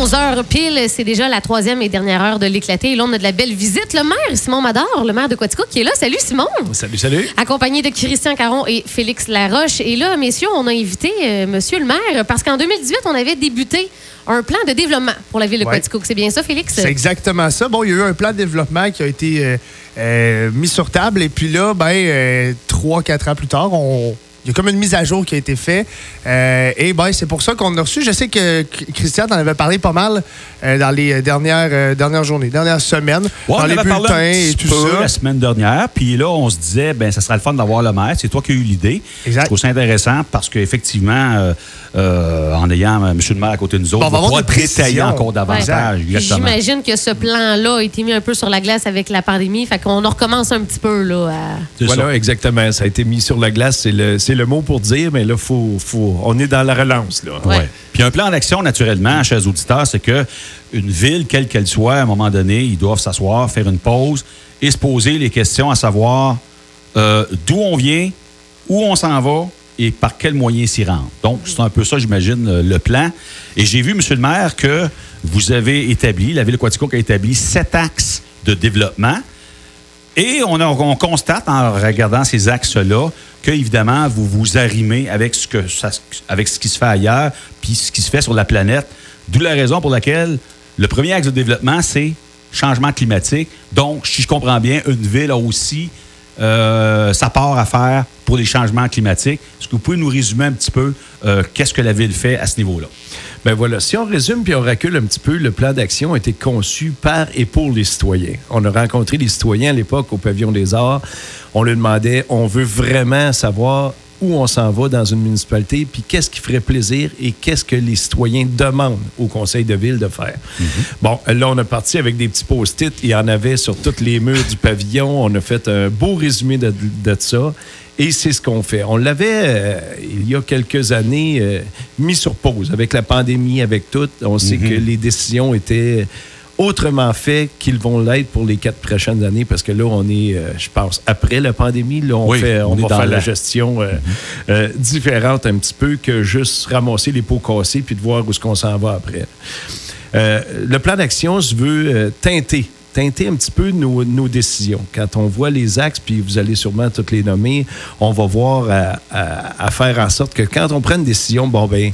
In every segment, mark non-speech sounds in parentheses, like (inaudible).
11h pile, c'est déjà la troisième et dernière heure de l'éclaté. Et là, on a de la belle visite. Le maire, Simon Mador, le maire de Quatico, qui est là. Salut, Simon. Salut, salut. Accompagné de Christian Caron et Félix Laroche. Et là, messieurs, on a invité euh, monsieur le maire parce qu'en 2018, on avait débuté un plan de développement pour la ville de Ouais. Quatico. C'est bien ça, Félix? C'est exactement ça. Bon, il y a eu un plan de développement qui a été euh, euh, mis sur table. Et puis là, ben, trois, quatre ans plus tard, on. Il y a comme une mise à jour qui a été faite. Euh, et ben, c'est pour ça qu'on a reçu. Je sais que Chr- Christian t'en avait parlé pas mal euh, dans les dernières, euh, dernières journées, dernières semaines, Ouais, dans on les avait parlé bulletins un et petit tout peu ça. la semaine dernière. Puis là, on se disait, ben, ça serait le fun d'avoir le maire. C'est toi qui as eu l'idée. Exact. Je trouve ça intéressant parce qu'effectivement, euh, euh, en ayant M. le maire à côté de nous autres, Bon, on va pouvoir détailler encore davantage. J'imagine que ce plan-là a été mis un peu sur la glace avec la pandémie. Fait qu'on en recommence un petit peu, là. à- Voilà, ça. exactement. Ça a été mis sur la glace. C'est le, c'est le mot pour dire, mais là, faut, faut, on est dans la relance. Là. Ouais. Ouais. Puis un plan d'action, naturellement, chers auditeurs, c'est que une ville, quelle qu'elle soit, à un moment donné, ils doivent s'asseoir, faire une pause et se poser les questions à savoir euh, d'où on vient, où on s'en va et par quels moyens s'y rendre. Donc, c'est un peu ça, j'imagine, le, plan. Et j'ai vu, Monsieur le maire, que vous avez établi, la ville de Quaticook a établi sept axes de développement. Et on, constate en regardant ces axes-là que, évidemment, vous vous arrimez avec ce, ce qui se fait ailleurs puis ce qui se fait sur la planète. D'où la raison pour laquelle le premier axe de développement, c'est changement climatique. Donc, si je comprends bien, une ville a aussi euh, sa part à faire pour les changements climatiques. Est-ce que vous pouvez nous résumer un petit peu euh, qu'est-ce que la ville fait à ce niveau-là? Ben voilà, si on résume puis on recule un petit peu, le plan d'action a été conçu par et pour les citoyens. On a rencontré les citoyens à l'époque au Pavillon des Arts. On leur demandait, on veut vraiment savoir où on s'en va dans une municipalité, puis qu'est-ce qui ferait plaisir et qu'est-ce que les citoyens demandent au conseil de ville de faire. Bon, là, on a parti avec des petits post-it. Il y en avait sur tous les murs du pavillon. On a fait un beau résumé de, de ça. Et c'est ce qu'on fait. On l'avait, euh, il y a quelques années, euh, mis sur pause avec la pandémie, avec tout. On sait que les décisions étaient autrement faites qu'ils vont l'être pour les quatre prochaines années parce que là, on est, euh, je pense, après la pandémie. Là, on, Oui, fait, on, on est va dans faire la la- gestion euh, euh, différente un petit peu que juste ramasser les pots cassés puis de voir où est-ce qu'on s'en va après. Le plan d'action se veut teinter teinter un petit peu nos, nos décisions. Quand on voit les axes, puis vous allez sûrement toutes les nommer, on va voir à, à- à faire en sorte que quand on prend une décision, bon ben,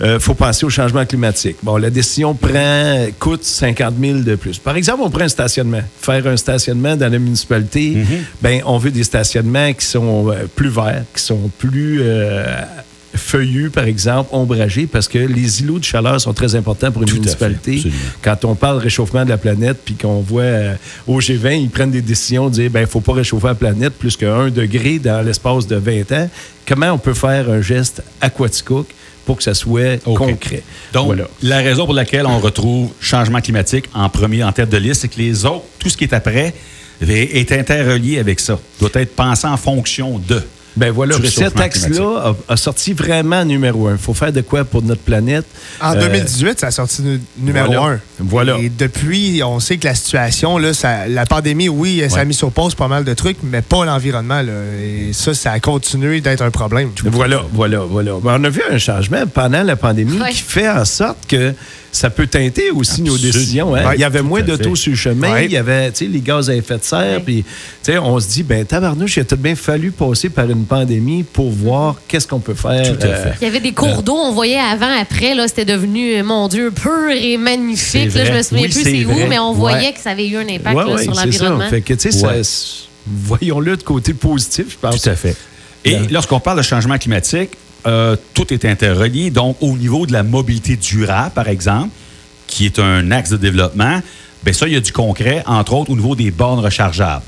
euh, faut penser au changement climatique. Bon, la décision prend, coûte 50 000 de plus. Par exemple, on prend un stationnement. Faire un stationnement dans la municipalité, ben, on veut des stationnements qui sont euh, plus verts, qui sont plus euh, feuillus, par exemple, ombragés, parce que les îlots de chaleur sont très importants pour une Tout à fait, municipalité. Quand on parle réchauffement de la planète, puis qu'on voit euh, au G20, ils prennent des décisions de dire, ben, il faut pas réchauffer la planète plus que 1 degré dans l'espace de 20 ans. Comment on peut faire un geste aquaticook pour que ça soit concret? Donc, Voilà. la raison pour laquelle on retrouve changement climatique en premier en tête de liste, c'est que les autres, tout ce qui est après, est interrelié avec ça. Doit être pensé en fonction de. Ben voilà, cet axe-là a, a sorti vraiment numéro un. Il faut faire de quoi pour notre planète? En Euh, 2018, ça a sorti nu- numéro voilà. un. Voilà. Et depuis, on sait que la situation, là, ça- la pandémie, oui, ça a mis sur pause pas mal de trucs, mais pas l'environnement. là. Et ça, ça a continué d'être un problème. Voilà, voilà, voilà. Ben, on a vu un changement pendant la pandémie Ouais. qui fait en sorte que ça peut teinter aussi nos décisions. hein. Ouais, il y avait moins d'auto sur le chemin, Ouais. il y avait tu sais, les gaz à effet de serre, Ouais. puis tu sais, on se dit, ben tabarnouche, il a tout de bien fallu passer par une pandémie pour voir qu'est-ce qu'on peut faire. Tout à euh, fait. Il y avait des cours d'eau, on voyait avant, après, là, c'était devenu, euh, mon Dieu, pur et magnifique. Là, je me souviens Oui, plus c'est où, mais on Ouais. voyait que ça avait eu un impact ouais, là, ouais, sur l'environnement. ça. Fait que, tu sais, Ouais. ça- voyons-le de côté positif, je pense. Tout à fait. Et lorsqu'on parle de changement climatique, euh, tout est interrelié. Donc, au niveau de la mobilité durable, par exemple, qui est un axe de développement, bien ça, il y a du concret, entre autres au niveau des bornes rechargeables.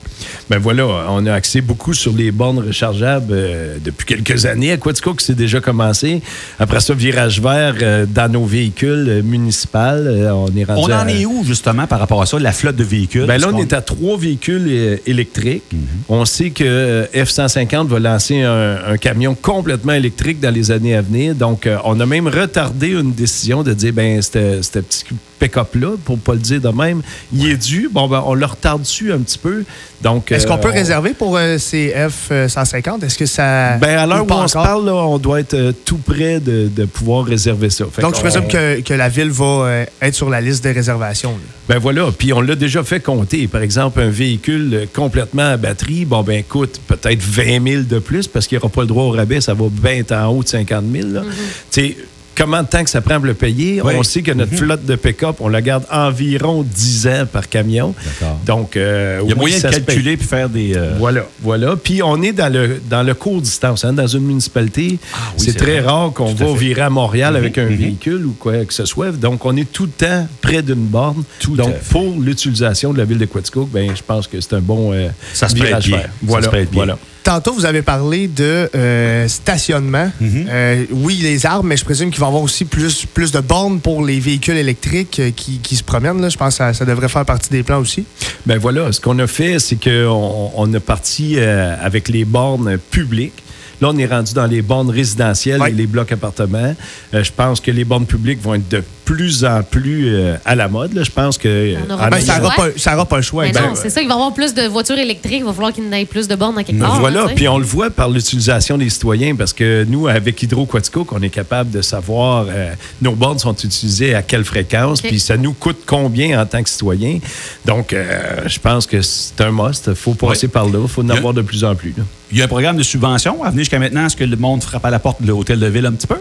Ben voilà, on a axé beaucoup sur les bornes rechargeables euh, depuis quelques années. À Quatico, que c'est déjà commencé. Après ça, virage vert euh, dans nos véhicules euh, municipaux. On est rendu On en à- est où, justement, par rapport à ça, la flotte de véhicules? Ben là, on est à trois véhicules électriques. On sait que euh, F-150 va lancer un, un camion complètement électrique dans les années à venir. Donc, on a même retardé une décision de dire, ben, ce petit pick-up-là, pour pas le dire de même, il est dû. Bon, ben, on le retarde dessus un petit peu. Donc, Est-ce qu'on euh, peut on- réserver pour euh, ces F-150? Est-ce que ça. Ben, à l'heure où on se parle, là, on doit être euh, tout près de, de pouvoir réserver ça. Fait Donc, je présume que, que la ville va euh, être sur la liste des réservations. là. Ben voilà, puis on l'a déjà fait compter. Par exemple, un véhicule complètement à batterie, bon ben coûte peut-être 20 000 de plus parce qu'il n'y aura pas le droit au rabais, ça va bien en haut de 50 000. là. Tu sais, Comment de temps que ça prend pour le payer? Oui. On sait que notre flotte de pick-up, on la garde environ 10 ans par camion. D'accord. Donc, euh, Il y a oui, moyen de calculer puis faire des. euh, Voilà, voilà. Puis on est dans le, dans le court distance. hein. Dans une municipalité, Ah oui, c'est très vrai. rare qu'on à va fait. virer à Montréal Mhm, avec un mhm. véhicule ou quoi que ce soit. Donc, on est tout le temps près d'une borne. Tout Donc, pour l'utilisation de la ville de Quaticook, ben, je pense que c'est un bon euh, Ça se virage bien. Ça Voilà, se prête bien. voilà. Tantôt, vous avez parlé de euh, stationnement. Mhm. Euh, oui, les arbres, mais je présume qu'il va y avoir aussi plus, plus de bornes pour les véhicules électriques euh, qui, qui se promènent. Là. Je pense que ça, ça devrait faire partie des plans aussi. Ben voilà, ce qu'on a fait, c'est qu'on on a parti euh, avec les bornes publiques. Là, on est rendu dans les bornes résidentielles et les blocs appartements. Euh, je pense que les bornes publiques vont être de plus en plus euh, à la mode. là. Je pense que... euh, aura Ben, ça n'aura pas, pas le choix. Ben, c'est ça, il va y avoir plus de voitures électriques, il va falloir qu'il y en ait plus de bornes à quelque Ben part. voilà, hein, puis on le voit par l'utilisation des citoyens parce que nous, avec Hydro Quaticook, on est capable de savoir euh, nos bornes sont utilisées à quelle fréquence, puis ça nous coûte combien en tant que citoyen. Donc, euh, je pense que c'est un must. Il faut passer par là. Il faut en avoir de plus en plus. là. Il y a un programme de subvention à venir jusqu'à maintenant? Est-ce que le monde frappe à la porte de l'hôtel de ville un petit peu?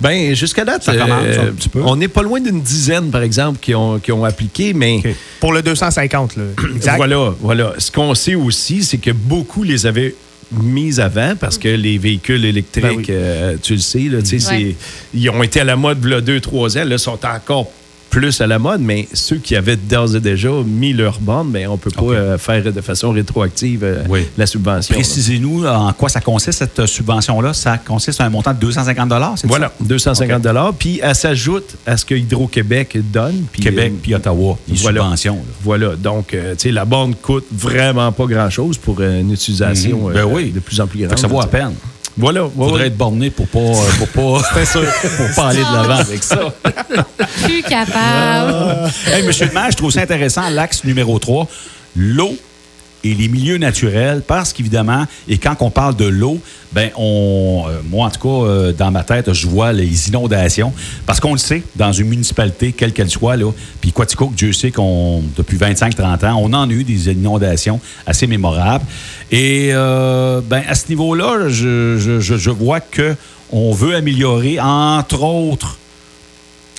Ben, jusqu'à date, Ça commence un petit peu. on n'est pas loin d'une dizaine, par exemple, qui ont, qui ont appliqué, mais. Pour le 250, là. (clears throat) Exact. Voilà, voilà. Ce qu'on sait aussi, c'est que beaucoup les avaient mises avant parce que les véhicules électriques, Ben oui. euh, tu le sais, là, Ouais. ils ont été à la mode il y a deux, trois ans. Là, sont encore plus à la mode, mais ceux qui avaient d'ores et déjà mis leur bande, ben, on ne peut pas euh, faire de façon rétroactive euh, Oui. la subvention. Précisez-nous en quoi ça consiste, cette euh, subvention-là. Ça consiste à un montant de 250 c'est Voilà, ça? 250 Puis elle s'ajoute à ce que Hydro-Québec donne. Puis, Québec euh, puis Ottawa, les voilà. subventions. là. Voilà, donc, tu sais, la borne coûte vraiment pas grand-chose pour une utilisation Mhm. Ben oui. de plus en plus grande. ça vaut à peine. Voilà, Il ouais, faudrait ouais. être borné pour pas, euh, pour pas, (laughs) pour pas aller de l'avant avec ça. Plus capable. Hey, monsieur le maire, je trouve ça intéressant, l'axe numéro 3, l'eau et les milieux naturels, parce qu'évidemment, et quand on parle de l'eau, ben on, euh, moi en tout cas, euh, dans ma tête, je vois les inondations, parce qu'on le sait, dans une municipalité, quelle qu'elle soit, là, puis Quaticook, Dieu sait qu'on, depuis 25-30 ans, on en a eu des inondations assez mémorables. Et euh, ben, à ce niveau-là, je, je, vois que on veut améliorer, entre autres,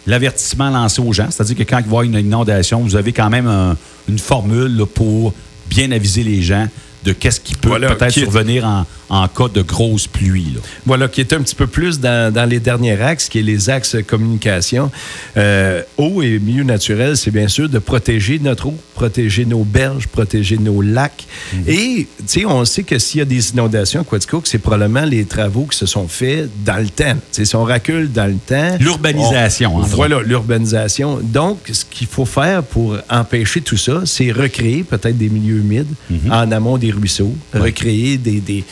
l'avertissement lancé aux gens. C'est-à-dire que quand il va y une inondation, vous avez quand même un- une formule pour bien aviser les gens de qu'est-ce qui peut Voilà, peut-être survenir en, en cas de grosse pluie. là. Voilà, qui est un petit peu plus dans, dans les derniers axes, qui est les axes communication. Euh, eau et milieu naturel, c'est bien sûr de protéger notre eau, protéger nos berges, protéger nos lacs. Mhm. Et, tu sais, on sait que s'il y a des inondations à Quaticook, c'est probablement les travaux qui se sont faits dans le temps. Tu sais, si on recule dans le temps... L'urbanisation, Voilà, l'urbanisation. Donc, ce qu'il faut faire pour empêcher tout ça, c'est recréer peut-être des milieux humides Mhm. en amont des ruisseaux, recréer des, des,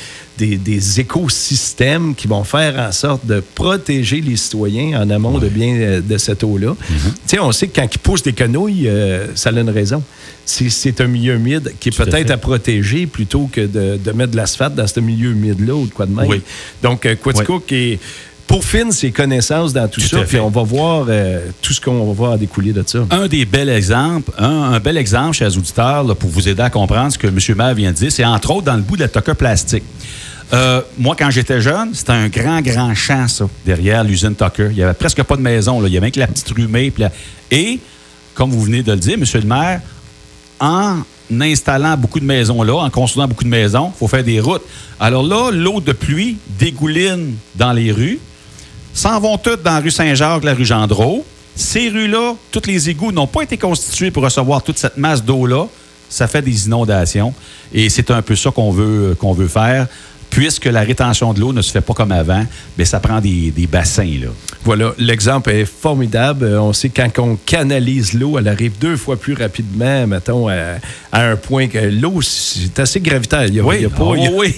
des, des écosystèmes qui vont faire en sorte de protéger les citoyens en amont de bien euh, de cette eau-là. Tu sais, on sait que quand ils poussent des quenouilles, euh, ça a une raison. C'est- un milieu humide qui est peut-être à, protéger plutôt que de, de mettre de l'asphalte dans ce milieu humide-là ou de quoi de même. Oui. Donc, euh, Quaticook est peaufine ses connaissances dans tout, Tout ça, puis on va voir euh, tout ce qu'on va voir découler de ça. Un des bels exemples, un, un bel exemple, chers auditeurs, là, pour vous aider à comprendre ce que M. Maire vient de dire, c'est entre autres dans le bout de la toca plastique. Euh, moi, quand j'étais jeune, c'était un grand, grand champ, ça, derrière l'usine Tucker. Il n'y avait presque pas de maison. Là. Il y avait que la petite rumée. la- Et, comme vous venez de le dire, M. le maire, en installant beaucoup de maisons là, en construisant beaucoup de maisons, il faut faire des routes. Alors là, l'eau de pluie dégouline dans les rues, s'en vont toutes dans la rue Saint-Jacques, la rue Gendreau. Ces rues-là, tous les égouts n'ont pas été constitués pour recevoir toute cette masse d'eau-là. Ça fait des inondations. Et c'est un peu ça qu'on veut, qu'on veut faire. Puisque la rétention de l'eau ne se fait pas comme avant, bien, ça prend des, des bassins. Là. Voilà, l'exemple est formidable. Euh, On sait quand on canalise l'eau, elle arrive deux fois plus rapidement, mettons, à, à un point que l'eau, c'est assez gravitaire. Il n'y a, Oui, a oh, a- oui.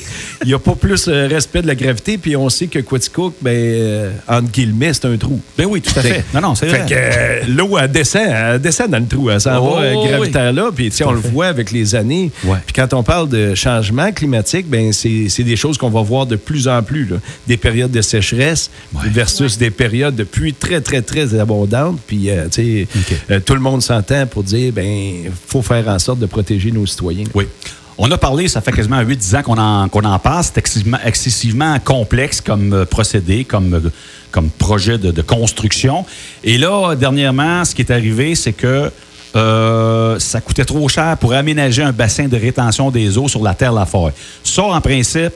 (laughs) pas plus euh, respect de la gravité. Puis on sait que Quaticook, ben, euh, entre guillemets, c'est un trou. Ben oui, tout à fait. Non, non, c'est Fait vrai. que l'eau, elle descend, elle descend dans le trou. Elle s'en Oh, va euh, oui. gravitaire-là. Puis, on le voit avec les années. Ouais. Puis, quand on parle de changement climatique, ben c'est des choses qu'on va voir de plus en plus. là. Des périodes de sécheresse Ouais. versus des périodes de pluie très, très, très abondantes. Puis, euh, tu sais, euh, tout le monde s'entend pour dire, ben faut faire en sorte de protéger nos citoyens. Oui. On a parlé, ça fait quasiment 8-10 ans qu'on en, qu'on en parle. C'est excessivement, excessivement complexe comme euh, procédé, comme, euh, comme projet de, de construction. Et là, dernièrement, ce qui est arrivé, c'est que euh, ça coûtait trop cher pour aménager un bassin de rétention des eaux sur la terre Laforêt. Ça, en principe,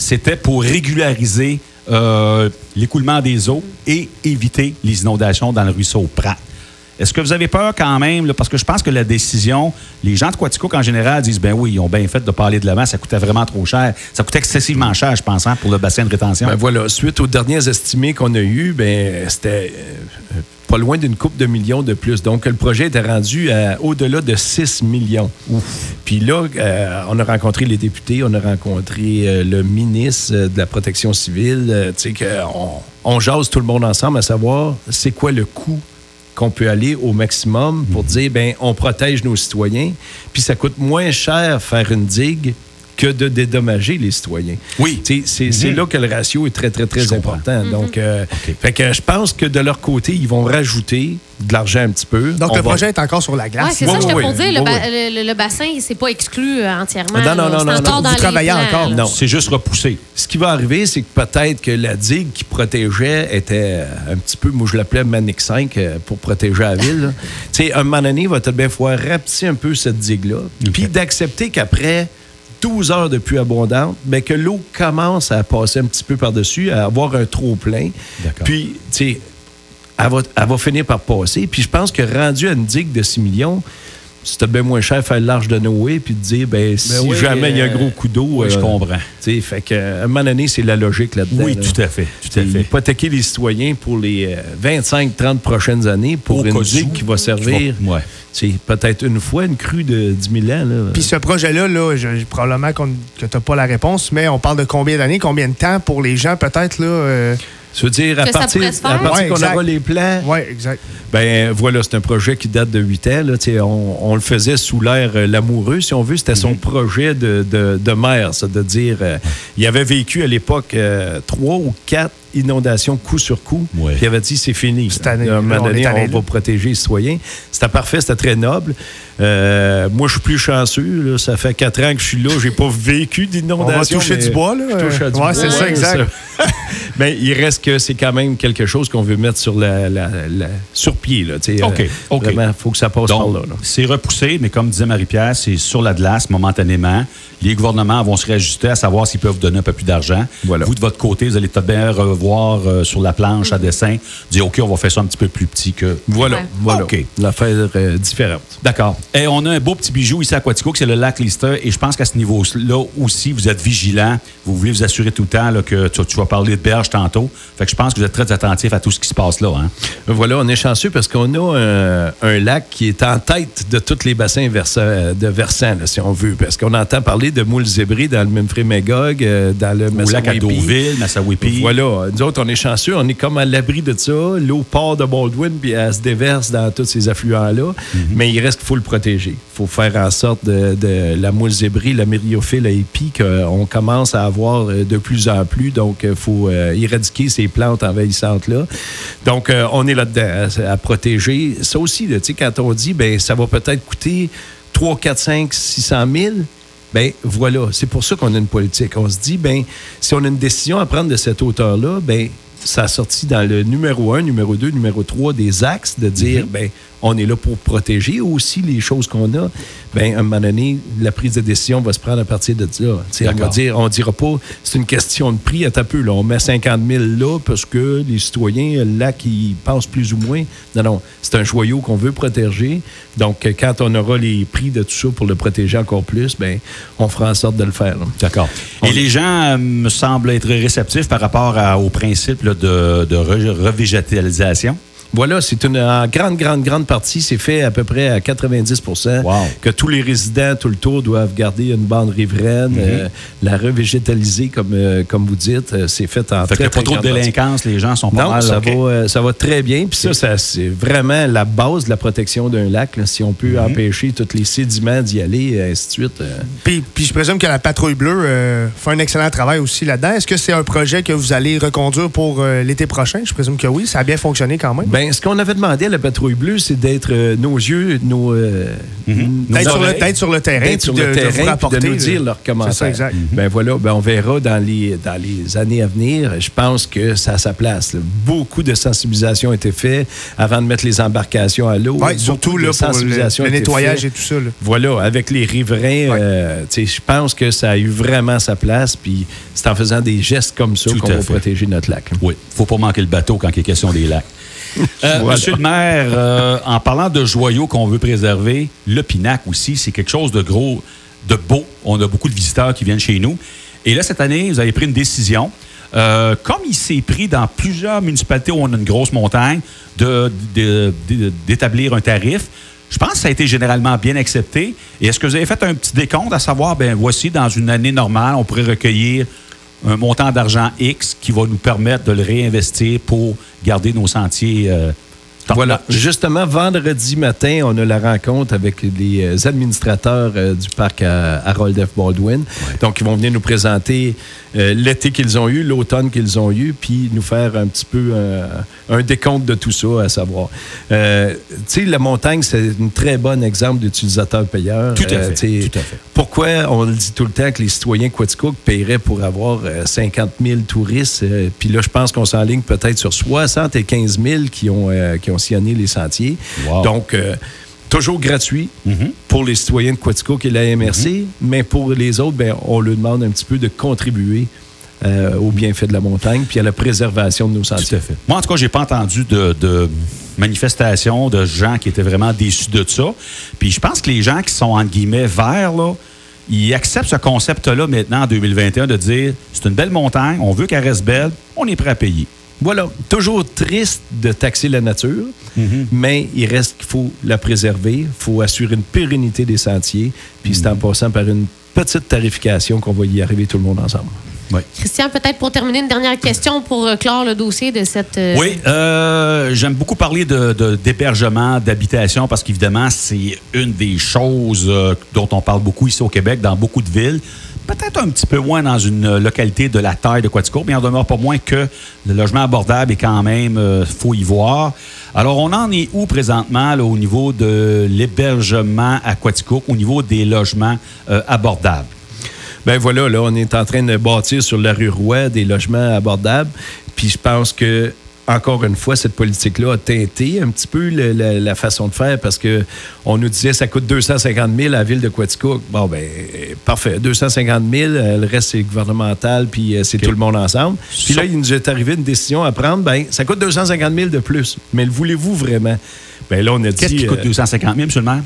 c'était pour régulariser euh, l'écoulement des eaux et éviter les inondations dans le ruisseau Prat. Est-ce que vous avez peur quand même, là, parce que je pense que la décision, les gens de Quaticook en général disent, ben oui, ils ont bien fait de parler de l'avant, ça coûtait vraiment trop cher. Ça coûtait excessivement cher, je pense, hein, pour le bassin de rétention. Ben voilà, suite aux derniers estimés qu'on a eus, ben c'était euh, pas loin d'une coupe de millions de plus. Donc, le projet était rendu à au-delà de 6 millions. Puis là, euh, on a rencontré les députés, on a rencontré euh, le ministre de la Protection civile. euh, tu sais, qu'on on jase tout le monde ensemble à savoir c'est quoi le coût qu'on peut aller au maximum pour dire, ben on protège nos citoyens, puis ça coûte moins cher faire une digue que de dédommager les citoyens. Oui. C'est c'est là que le ratio est très, très, très Je comprends. important. Donc, euh, OK. fait que je pense que de leur côté, ils vont rajouter de l'argent un petit peu. Donc, On le va- projet est encore sur la Oui, glace. c'est Oui, ça, je te oui. dire. Le, ba- le- le bassin, c'est pas exclu euh, entièrement. Non, non, non, non, encore non. dans Vous travaillez encore. là. Non. C'est juste repoussé. Ce qui va arriver, c'est que peut-être que la digue qui protégeait était un petit peu, moi je l'appelais Manic 5 euh, pour protéger la ville. (laughs) tu sais, un moment donné, il va peut-être bien falloir rapetisser un peu cette digue-là, puis d'accepter qu'après 12 heures de pluie abondante, ben, que l'eau commence à passer un petit peu par-dessus, à avoir un trop plein. D'accord. Puis, tu sais, elle va, elle va finir par passer. Puis je pense que rendu à une digue de 6 millions, c'était bien moins cher faire l'arche de Noé puis de dire, ben, si oui, jamais il y a un euh, gros coup d'eau. oui, je euh, comprends. tu fait que, à un moment donné, c'est la logique là-dedans. Oui, là. tout à fait. Tout à fait. Hypothéquer les citoyens pour les 25-30 prochaines années pour Au une digue qui va servir qui va- ouais. tu sais, peut-être une fois, une crue de 10 000 ans. Là. Puis ce projet-là, là, je- probablement qu'on- que tu n'as pas la réponse, mais on parle de combien d'années, combien de temps pour les gens, peut-être, là. euh, Ça veut dire, à Que partir, à partir Ouais, qu'on aura les plans, Oui, exact. ben voilà, c'est un projet qui date de 8 ans. Là, on, on le faisait sous l'air euh, l'amoureux, si on veut. C'était Mhm. son projet de, de, de maire, ça, de dire... euh, il avait vécu à l'époque euh, trois ou quatre inondations coup sur coup. Ouais. Puis il avait dit, c'est fini. Cette année, À un moment on donné, on va protéger les citoyens. C'était parfait, c'était très noble. Euh, moi, je suis plus chanceux. là. Ça fait quatre ans que je suis là. J'ai pas vécu On d'inondation. va toucher du bois, là. je touche à du ouais, bois, c'est ça, exact. ça. (laughs) Mais il reste que c'est quand même quelque chose qu'on veut mettre sur la, la- la- sur pied. Là. OK, Euh, OK. Il faut que ça passe Donc, par là. là. c'est repoussé, mais comme disait Marie-Pierre, c'est sur la glace momentanément. Les gouvernements vont se réajuster à savoir s'ils peuvent donner un peu plus d'argent. Voilà. Vous, de votre côté, vous allez peut-être bien revoir euh, sur la planche à dessin, dire OK, on va faire ça un petit peu plus petit que. Voilà, Ouais. voilà. OK. L'affaire euh, différente. D'accord. Et on a un beau petit bijou ici à Quatico, c'est le lac Lister. Et je pense qu'à ce niveau-là aussi, vous êtes vigilant. Vous voulez vous assurer tout le temps là, que tu, tu vas parler de berge tantôt. Fait que je pense que vous êtes très attentif à tout ce qui se passe là. Hein? Voilà, on est chanceux parce qu'on a un, un lac qui est en tête de tous les bassins versa- de versants, là, si on veut. Parce qu'on entend parler de moules zébrés dans le Memphremagog, euh, dans le Au lac à. Deauville, Massawippi. Voilà. Nous autres, on est chanceux. On est comme à l'abri de ça. L'eau part de Baldwin puis elle se déverse dans tous ces affluents-là. Mais il reste qu'il faut le protéger. Il faut faire en sorte de, de la moule zébrée, la myriophile à épi qu'on commence à avoir euh, de plus en plus. Donc, il faut euh, éradiquer ces plantes envahissantes-là. Donc, euh, on est là-dedans à, à protéger. Ça aussi, tu sais, quand on dit, ben ça va peut-être coûter 3, 4, 5, 600 000 ben voilà, c'est pour ça qu'on a une politique. On se dit, ben si on a une décision à prendre de cette hauteur-là, ben ça a sorti dans le numéro 1, numéro 2, numéro 3 des axes de dire, ben on est là pour protéger aussi les choses qu'on a. Ben, à un moment donné, la prise de décision va se prendre à partir de là. On va dire, on dira pas, c'est une question de prix à peu. Là. On met 50 000 là parce que les citoyens, là, qui pensent plus ou moins. Non, non, c'est un joyau qu'on veut protéger. Donc, quand on aura les prix de tout ça pour le protéger encore plus, ben, on fera en sorte de le faire. D'accord. Et les gens euh, me semblent être réceptifs par rapport à- au principe là, de, de re- revégétalisation. Voilà, c'est une en grande, grande, grande partie. C'est fait à peu près à 90% Wow. que tous les résidents tout le tour doivent garder une bande riveraine, euh, la revégétaliser, comme, euh, comme vous dites. Euh, C'est fait en Fait qu'il très, n'y a pas très trop de partie. délinquance, les gens sont pas Non, mal. ça, va, euh, ça va très bien. Puis ça, ça, c'est vraiment la base de la protection d'un lac. là. Si on peut Mhm. empêcher tous les sédiments d'y aller, et ainsi de suite. euh, Puis, puis je présume que la patrouille bleue euh, fait un excellent travail aussi là-dedans. Est-ce que c'est un projet que vous allez reconduire pour euh, l'été prochain? Je présume que oui. Ça a bien fonctionné quand même. Ben, ce qu'on avait demandé à la patrouille bleue, c'est d'être euh, nos yeux, nos, euh, nos D'être sur, le- sur terrain, sur de, le de terrain, vous rapporter. de nous dire leurs commentaires. C'est ça, exact. Ben voilà, ben on verra dans les, dans les années à venir. Je pense que ça a sa place. là. Beaucoup de sensibilisation a été fait avant de mettre les embarcations à l'eau. Beaucoup surtout de là, pour le, nettoyage fait. et tout ça. là. Voilà, avec les riverains, euh, je pense que ça a eu vraiment sa place. Puis c'est en faisant des gestes comme ça qu'on va fait. protéger notre lac. là. Oui, faut pas manquer le bateau quand il est question des lacs. Euh, Voilà. Monsieur le maire, euh, en parlant de joyaux qu'on veut préserver, le Pinac aussi, c'est quelque chose de gros, de beau. On a beaucoup de visiteurs qui viennent chez nous. Et là, cette année, vous avez pris une décision. Euh, comme il s'est pris dans plusieurs municipalités où on a une grosse montagne, de- de- de- d'établir un tarif. Je pense que ça a été généralement bien accepté. Et est-ce que vous avez fait un petit décompte à savoir, ben voici, dans une année normale, on pourrait recueillir un montant d'argent X qui va nous permettre de le réinvestir pour garder nos sentiers euh, Voilà. Justement, vendredi matin, on a la rencontre avec les euh, administrateurs euh, du parc à Harold F. Baldwin. Donc, ils vont venir nous présenter euh, l'été qu'ils ont eu, l'automne qu'ils ont eu, puis nous faire un petit peu euh, un décompte de tout ça, à savoir. Euh, tu sais, la montagne, c'est un très bon exemple d'utilisateur-payeur. Tout tout à fait. Pourquoi on le dit tout le temps que les citoyens Quaticook paieraient pour avoir euh, 50 000 touristes? Puis là, je pense qu'on s'enligne peut-être sur 75 000 qui ont, qui ont sillonné les sentiers. Wow. Donc, toujours gratuit pour les citoyens de Quaticook et la MRC, mais pour les autres, ben, on leur demande un petit peu de contribuer euh, au bienfait de la montagne puis à la préservation de nos Tout sentiers. à fait. Moi, en tout cas, j'ai pas entendu de, de manifestations de gens qui étaient vraiment déçus de ça. Puis je pense que les gens qui sont, entre guillemets, verts, ils acceptent ce concept-là maintenant en 2021 de dire c'est une belle montagne, on veut qu'elle reste belle, on est prêt à payer. Voilà, toujours triste de taxer la nature, mais il reste qu'il faut la préserver, il faut assurer une pérennité des sentiers, puis c'est en passant par une petite tarification qu'on va y arriver tout le monde ensemble. Oui. Christian, peut-être pour terminer, une dernière question pour euh, clore le dossier de cette. euh, Oui, euh, j'aime beaucoup parler de, de- d'hébergement, d'habitation, parce qu'évidemment, c'est une des choses dont on parle beaucoup ici au Québec, dans beaucoup de villes. Peut-être un petit peu moins dans une localité de la taille de Quaticook, mais en demeure pas moins que le logement abordable est quand même, euh, faut y voir. Alors, on en est où présentement là, au niveau de l'hébergement à Quaticook, au niveau des logements euh, abordables? Ben voilà, là, on est en train de bâtir sur la rue Roy des logements abordables. Puis je pense que, encore une fois, cette politique-là a teinté un petit peu le- la, la façon de faire parce que on nous disait ça coûte 250 000 à la ville de Quaticook. Bon, ben, euh, parfait. 250 000, euh, le reste, c'est gouvernemental, puis euh, c'est tout le monde ensemble. Puis là, il nous est arrivé une décision à prendre. Ben, ça coûte 250 000 de plus. Mais le voulez-vous vraiment? Ben là, on a dit. Qu'est-ce qui coûte euh, 250 000, M. le maire?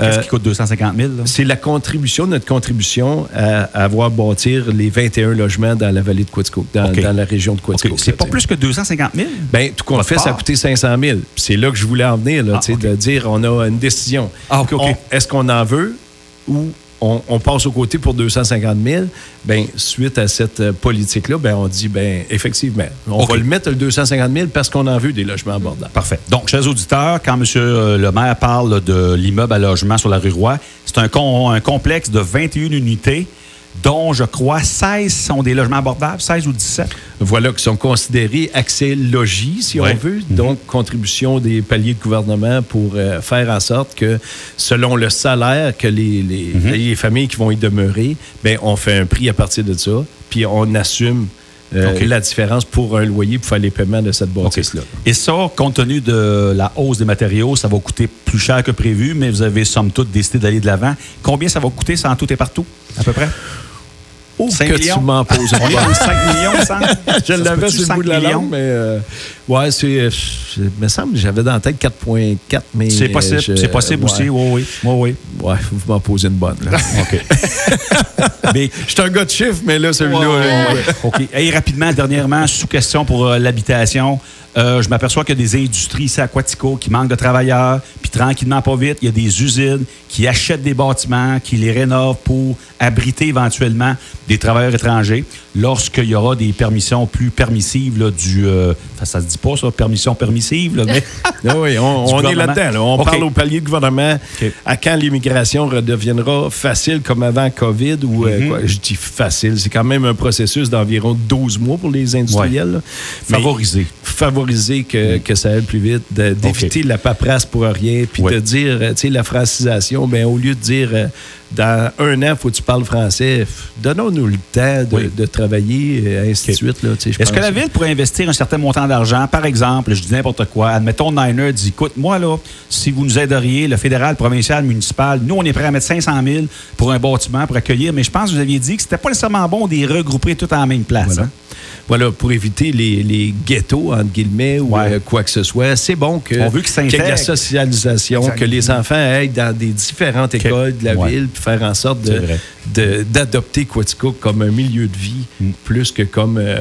Qu'est-ce Euh, qui coûte 250 000? là? C'est la contribution, notre contribution à, à avoir bâtir les 21 logements dans la vallée de Quaticook, dans, la région de OK. Quaticook. C'est pas plus que 250 000? Ben, tout compte fait, ça a coûté 500 000. Puis C'est là que je voulais en venir, là, Ah, de dire on a une décision. Ah, Est-ce qu'on en veut ou on, on passe au côté pour 250 000? Ben, suite à cette euh, politique-là, ben, on dit, ben, effectivement, on va le mettre le 250 000 parce qu'on en veut des logements abordables. Parfait. Donc, chers auditeurs, quand M. le maire parle de l'immeuble à logement sur la rue Roy, c'est un, con- un complexe de 21 unités, dont, je crois, 16 sont des logements abordables, 16 ou 17. Voilà, qui sont considérés accès logis, si Ouais. on veut. Donc, contribution des paliers de gouvernement pour euh, faire en sorte que, selon le salaire que les, les, les familles qui vont y demeurer, ben, on fait un prix à partir de ça, puis on assume euh, la différence pour un loyer pour faire les paiements de cette bâtisse-là. Et ça, compte tenu de la hausse des matériaux, ça va coûter plus cher que prévu, mais vous avez somme toute décidé d'aller de l'avant. Combien ça va coûter, ça en tout et partout, à peu près? Oh, Cinq que millions? tu m'en poses. On est à 5 millions, (laughs) ça? Je l'avais sur le bout de la langue, mais euh, ouais, c'est. euh, me semble que j'avais dans la tête 4.4, mais. C'est possible, je- c'est possible ouais. aussi, oui, oui. oui, oui. Ouais, vous m'en posez une bonne. là. (laughs) OK. (laughs) mais Je suis un gars de chiffres, mais là, celui-là. euh, ouais. OK. Et rapidement, dernièrement, sous question pour euh, l'habitation, euh, je m'aperçois qu'il y a des industries ici à Quatico qui manquent de travailleurs, puis tranquillement, pas vite, il y a des usines qui achètent des bâtiments, qui les rénovent pour abriter éventuellement des travailleurs étrangers lorsqu'il y aura des permissions plus permissives là, du... euh, ça, se dit pas, ça, permission permissive, là, mais... (laughs) Ah oui, on, (laughs) est là-dedans. là. On parle au palier de gouvernement. À quand l'immigration redeviendra facile comme avant COVID ou euh, Mhm. quoi, je dis facile, c'est quand même un processus d'environ 12 mois pour les industriels. Favoriser. favoriser que, que ça aille plus vite, d'éviter la paperasse pour rien, puis Ouais. de dire, euh, tu sais, la francisation, ben, au lieu de dire euh, dans un an, faut que tu parles français, donnons-nous le temps de, Oui. de travailler, et ainsi OK. de suite. Est-ce que la ville pourrait investir un certain montant d'argent? Par exemple, je dis n'importe quoi. Admettons, Niner dit écoute, moi, là, si vous nous aideriez, le fédéral, provincial, municipal, nous, on est prêt à mettre 500 000 pour un bâtiment, pour accueillir. Mais je pense que vous aviez dit que c'était pas nécessairement bon de les regrouper tout en même place. Voilà. hein? Voilà, pour éviter les, les ghettos, entre guillemets, ou Ouais. euh, quoi que ce soit. C'est bon que, qu'il y ait de la socialisation, que les enfants aillent dans des différentes écoles de la Ouais. ville, faire en sorte C'est de- d'adopter Quatico comme un milieu de vie, Mm. plus que comme euh,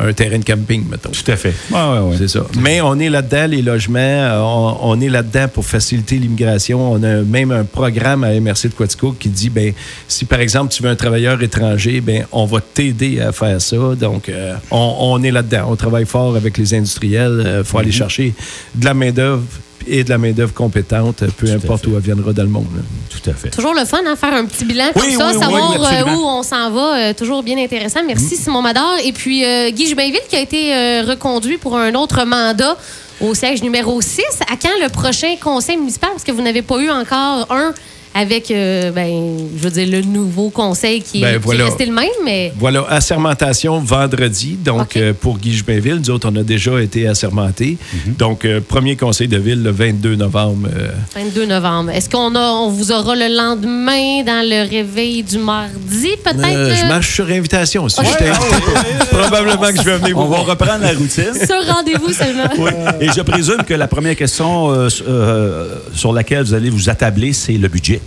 un terrain de camping, mettons. Tout à fait. Ouais, ouais, ouais. C'est ça. Mais on est là-dedans, les logements, euh, on, on est là-dedans pour faciliter l'immigration. On a même un programme à MRC de Quatico qui dit, ben, si par exemple tu veux un travailleur étranger, ben, on va t'aider à faire ça. Donc, euh, on, on est là-dedans. On travaille fort avec les industriels. Il faut aller chercher de la main-d'œuvre et de la main-d'œuvre compétente, peu importe où elle viendra dans le monde. là. Tout à fait. Toujours le fun, hein, faire un petit bilan Oui, comme ça, oui, savoir oui, euh, où on s'en va. euh, toujours bien intéressant. Merci, Simon Mador. Et puis, euh, Guy Jubinville, qui a été euh, reconduit pour un autre mandat au siège numéro 6. À quand le prochain conseil municipal? Parce que vous n'avez pas eu encore un avec, euh, ben, je veux dire, le nouveau conseil qui, Ben, est, qui est resté le même, mais... Voilà, assermentation vendredi. Donc, euh, pour Guy Jubinville, nous autres, on a déjà été assermentés. Mhm. Donc, euh, premier conseil de ville le 22 novembre. euh, 22 novembre. Est-ce qu'on a, on vous aura le lendemain dans le réveil du mardi, peut-être? Euh, je marche sur invitation. Si je invité, probablement que je vais venir On vous va voir. reprendre la routine. (laughs) Sur rendez-vous seulement. Oui. Et je présume que la première question euh, euh, sur laquelle vous allez vous attabler, c'est le budget.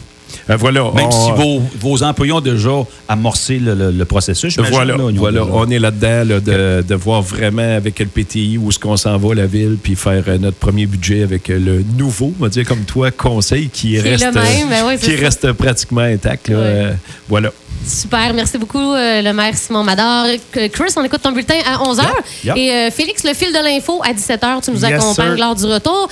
Euh, voilà. Même on- si vos, vos employés ont déjà amorcé le, le- le processus, Voilà, là, ils ont voilà. déjà- on est là-dedans là, de, de voir vraiment avec le PTI où est-ce qu'on s'en va, la ville, puis faire euh, notre premier budget avec euh, le nouveau, on va dire comme toi, conseil qui, Qui est reste, même, ben oui, qui reste pratiquement intact. là. Ouais. Euh, voilà. Super, merci beaucoup, euh, le maire Simon Mador. Chris, on écoute ton bulletin à 11h. Yeah, yeah. Et euh, Félix, le fil de l'info à 17h, tu nous Yes, accompagnes sir. lors du retour.